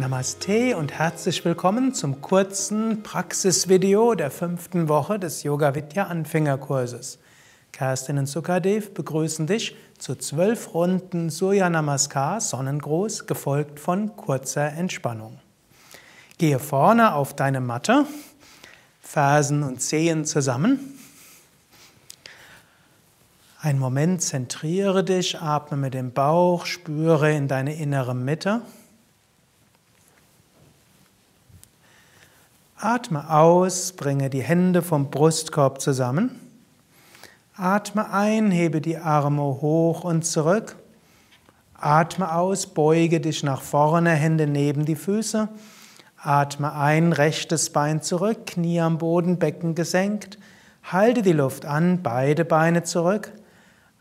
Namaste und herzlich willkommen zum kurzen Praxisvideo der fünften Woche des Yoga Vidya Anfängerkurses. Kerstin und Sukadev begrüßen dich zu zwölf Runden Surya Namaskar Sonnengruß, gefolgt von kurzer Entspannung. Gehe vorne auf deine Matte, Fersen und Zehen zusammen. Ein Moment zentriere dich, atme mit dem Bauch, spüre in deine innere Mitte. Atme aus, bringe die Hände vom Brustkorb zusammen. Atme ein, hebe die Arme hoch und zurück. Atme aus, beuge dich nach vorne, Hände neben die Füße. Atme ein, rechtes Bein zurück, Knie am Boden, Becken gesenkt. Halte die Luft an, beide Beine zurück.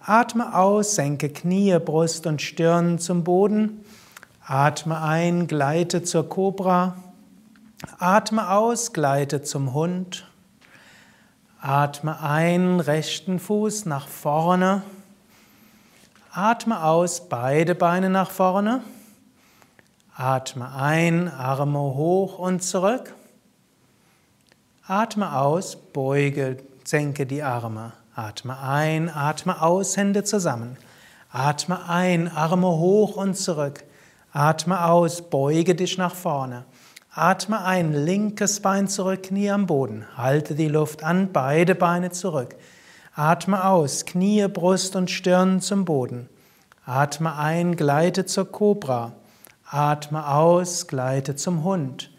Atme aus, senke Knie, Brust und Stirn zum Boden. Atme ein, gleite zur Kobra. Atme aus, gleite zum Hund. Atme ein, rechten Fuß nach vorne. Atme aus, beide Beine nach vorne. Atme ein, Arme hoch und zurück. Atme aus, beuge, senke die Arme. Atme ein, atme aus, Hände zusammen. Atme ein, Arme hoch und zurück. Atme aus, beuge dich nach vorne. Atme ein, linkes Bein zurück, Knie am Boden. Halte die Luft an, beide Beine zurück. Atme aus, Knie, Brust und Stirn zum Boden. Atme ein, gleite zur Kobra. Atme aus, gleite zum Hund.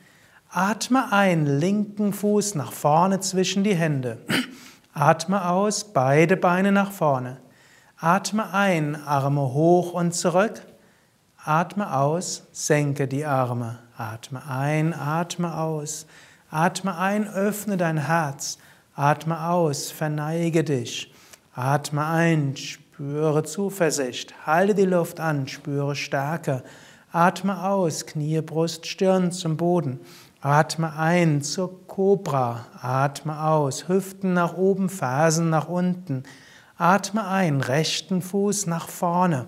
Atme ein, linken Fuß nach vorne zwischen die Hände. Atme aus, beide Beine nach vorne. Atme ein, Arme hoch und zurück. Atme aus, senke die Arme. Atme ein, atme aus. Atme ein, öffne dein Herz. Atme aus, verneige dich. Atme ein, spüre Zuversicht. Halte die Luft an, spüre Stärke. Atme aus, Knie, Brust, Stirn zum Boden. Atme ein zur Kobra. Atme aus, Hüften nach oben, Fersen nach unten. Atme ein, rechten Fuß nach vorne.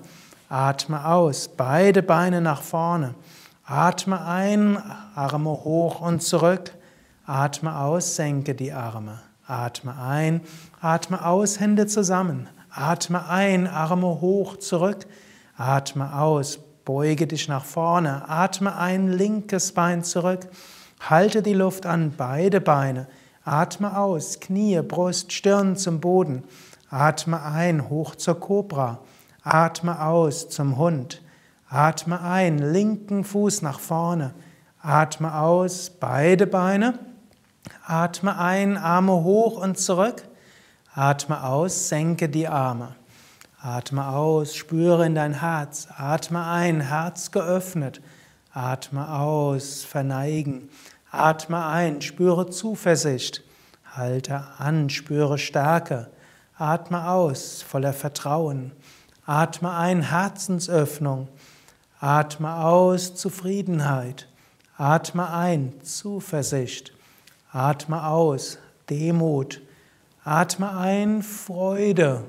Atme aus, beide Beine nach vorne. Atme ein, Arme hoch und zurück. Atme aus, senke die Arme. Atme ein, atme aus, Hände zusammen. Atme ein, Arme hoch zurück. Atme aus, beuge dich nach vorne. Atme ein, linkes Bein zurück. Halte die Luft an, beide Beine. Atme aus, Knie, Brust, Stirn zum Boden. Atme ein, hoch zur Kobra. Atme aus zum Hund. Atme ein, linken Fuß nach vorne. Atme aus, beide Beine. Atme ein, Arme hoch und zurück. Atme aus, senke die Arme. Atme aus, spüre in dein Herz. Atme ein, Herz geöffnet. Atme aus, verneigen. Atme ein, spüre Zuversicht. Halte an, spüre Stärke. Atme aus, voller Vertrauen. Atme ein, Herzensöffnung. Atme aus Zufriedenheit. Atme ein Zuversicht. Atme aus Demut. Atme ein Freude.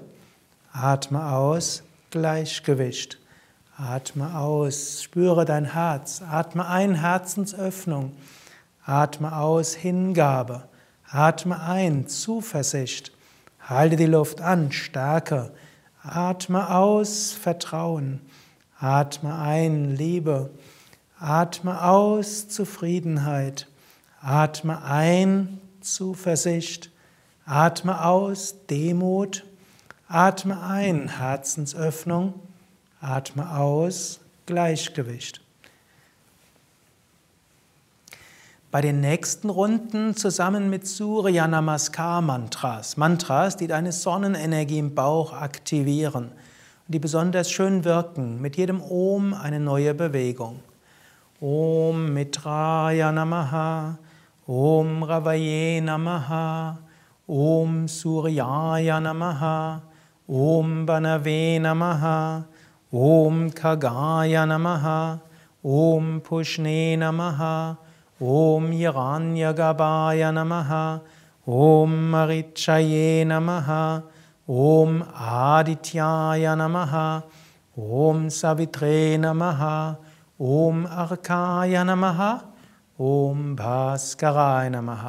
Atme aus Gleichgewicht. Atme aus, spüre dein Herz. Atme ein Herzensöffnung. Atme aus Hingabe. Atme ein Zuversicht. Halte die Luft an, Stärke. Atme aus Vertrauen. Atme ein Liebe. Atme aus Zufriedenheit. Atme ein Zuversicht. Atme aus Demut. Atme ein Herzensöffnung. Atme aus Gleichgewicht. Bei den nächsten Runden zusammen mit Surya Namaskar Mantras, Mantras, die deine Sonnenenergie im Bauch aktivieren die besonders schön wirken. Mit jedem Om eine neue Bewegung. Om Mitraya Namaha, Om Ravaye Namaha, Om Suryaya Namaha, Om Banave Namaha, Om Kagaya Namaha, Om Pushne Namaha, Om Hiranyagabhaya Namaha, Om Marichaye Namaha, ॐ आदित्याय नमः ॐ सवित्रे नमः ॐ अर्काय नमः ॐ भास्कराय नमः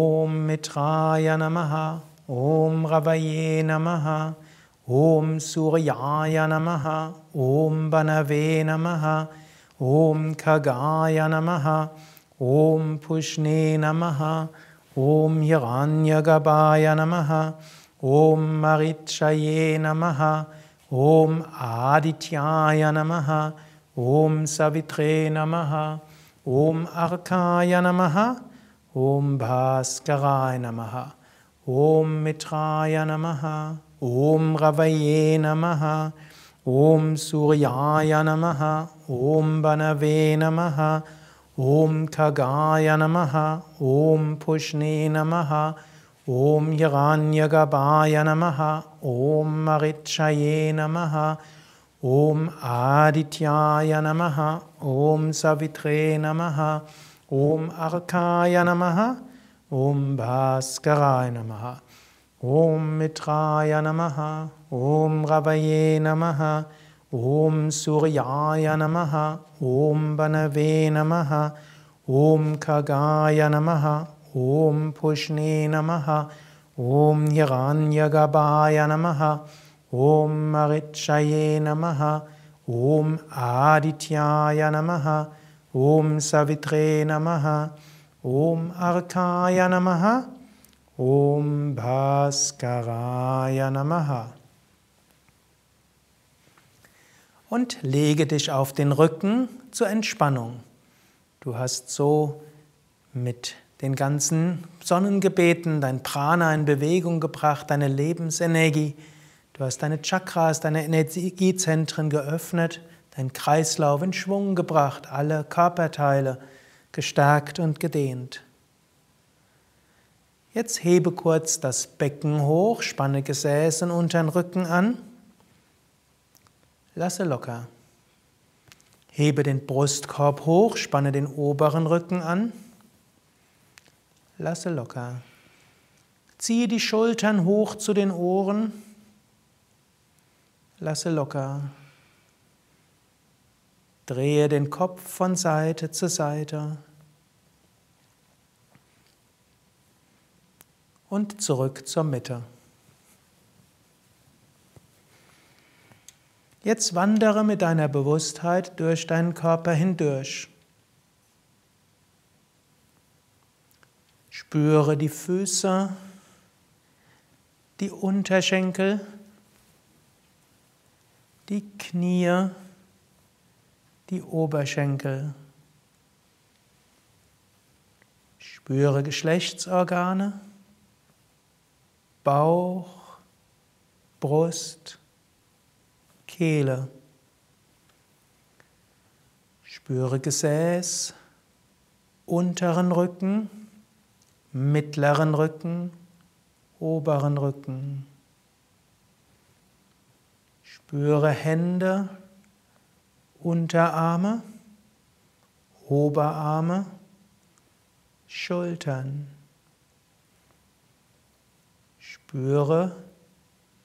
ॐ मित्राय नमः ॐ रवये नमः ॐ सूर्याय नमः ॐ बनवे नमः ॐ खगाय नमः ॐ पुष्णे नमः ॐ यगान्यगपाय नमः ॐ महिषये नमः ॐ आदित्याय नमः ॐ सवित्रे नमः ॐ अर्काय नमः ॐ भास्कराय नमः ॐ मित्राय नमः ॐ रवये नमः ॐ सूर्याय नमः ॐ वनवे नमः ॐ खगाय नमः ॐ पुष्णे नमः ॐ यगान्यगवाय नमः ॐ मरिक्षये नमः ॐ आदित्याय नमः ॐ सवित्रे नमः ॐ अर्काय नमः ॐ भास्कराय नमः ॐ मित्राय नमः ॐ रवये नमः ॐ सूर्याय नमः ॐ वनवे नमः ॐ खगाय नमः Om Pushne Namaha, Om Hiranyagabhaya Namaha, Om Marichaye Namaha, Om Adityaya Namaha, Om Savitre Namaha, Om Arkaya Namaha, Om Bhaskaraya Namaha. Und lege dich auf den Rücken zur Entspannung. Du hast so mit den ganzen Sonnengebeten dein Prana in Bewegung gebracht, deine Lebensenergie. Du hast deine Chakras, deine Energiezentren geöffnet, deinen Kreislauf in Schwung gebracht, alle Körperteile gestärkt und gedehnt. Jetzt hebe kurz das Becken hoch, spanne Gesäß und unteren Rücken an. Lasse locker. Hebe den Brustkorb hoch, spanne den oberen Rücken an. Lasse locker. Ziehe die Schultern hoch zu den Ohren. Lasse locker. Drehe den Kopf von Seite zu Seite. Und zurück zur Mitte. Jetzt wandere mit deiner Bewusstheit durch deinen Körper hindurch. Spüre die Füße, die Unterschenkel, die Knie, die Oberschenkel. Spüre Geschlechtsorgane, Bauch, Brust, Kehle. Spüre Gesäß, unteren Rücken, mittleren Rücken, oberen Rücken. Spüre Hände, Unterarme, Oberarme, Schultern. Spüre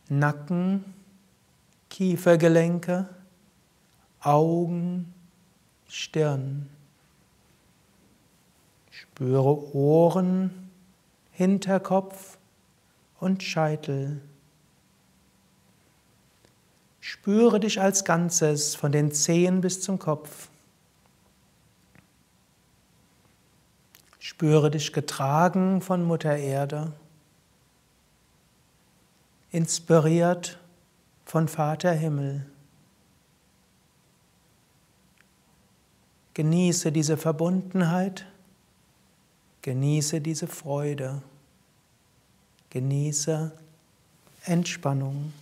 Nacken, Kiefergelenke, Augen, Stirn. Spüre Ohren, Hinterkopf und Scheitel. Spüre dich als Ganzes von den Zehen bis zum Kopf. Spüre dich getragen von Mutter Erde, inspiriert von Vater Himmel. Genieße diese Verbundenheit, genieße diese Freude, genieße Entspannung.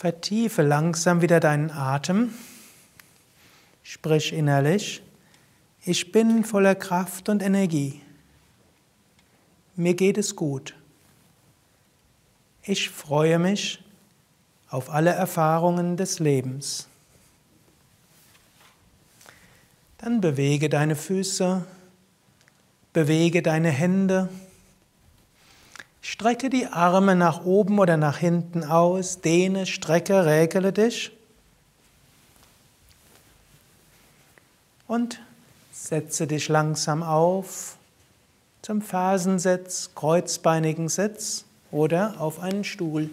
Vertiefe langsam wieder deinen Atem. Sprich innerlich. Ich bin voller Kraft und Energie. Mir geht es gut. Ich freue mich auf alle Erfahrungen des Lebens. Dann bewege deine Füße, bewege deine Hände, strecke die Arme nach oben oder nach hinten aus, dehne, strecke, räkele dich und setze dich langsam auf zum Fersensitz, kreuzbeinigen Sitz oder auf einen Stuhl.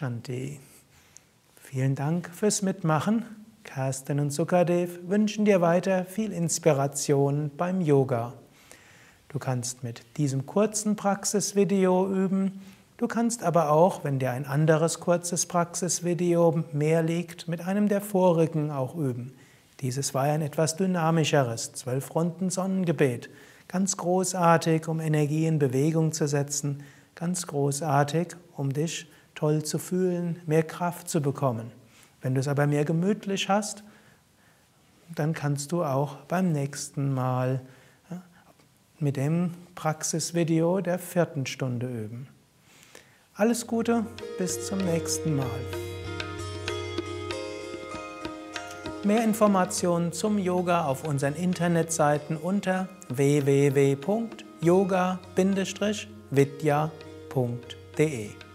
Shanti. Vielen Dank fürs Mitmachen. Carsten und Sukadev wünschen dir weiter viel Inspiration beim Yoga. Du kannst mit diesem kurzen Praxisvideo üben. Du kannst aber auch, wenn dir ein anderes kurzes Praxisvideo mehr liegt, mit einem der vorigen auch üben. Dieses war ein etwas dynamischeres, zwölf Runden Sonnengebet. Ganz großartig, um Energie in Bewegung zu setzen. Ganz großartig, um dich zu toll zu fühlen, mehr Kraft zu bekommen. Wenn du es aber mehr gemütlich hast, dann kannst du auch beim nächsten Mal mit dem Praxisvideo der vierten Stunde üben. Alles Gute, bis zum nächsten Mal. Mehr Informationen zum Yoga auf unseren Internetseiten unter www.yoga-vidya.de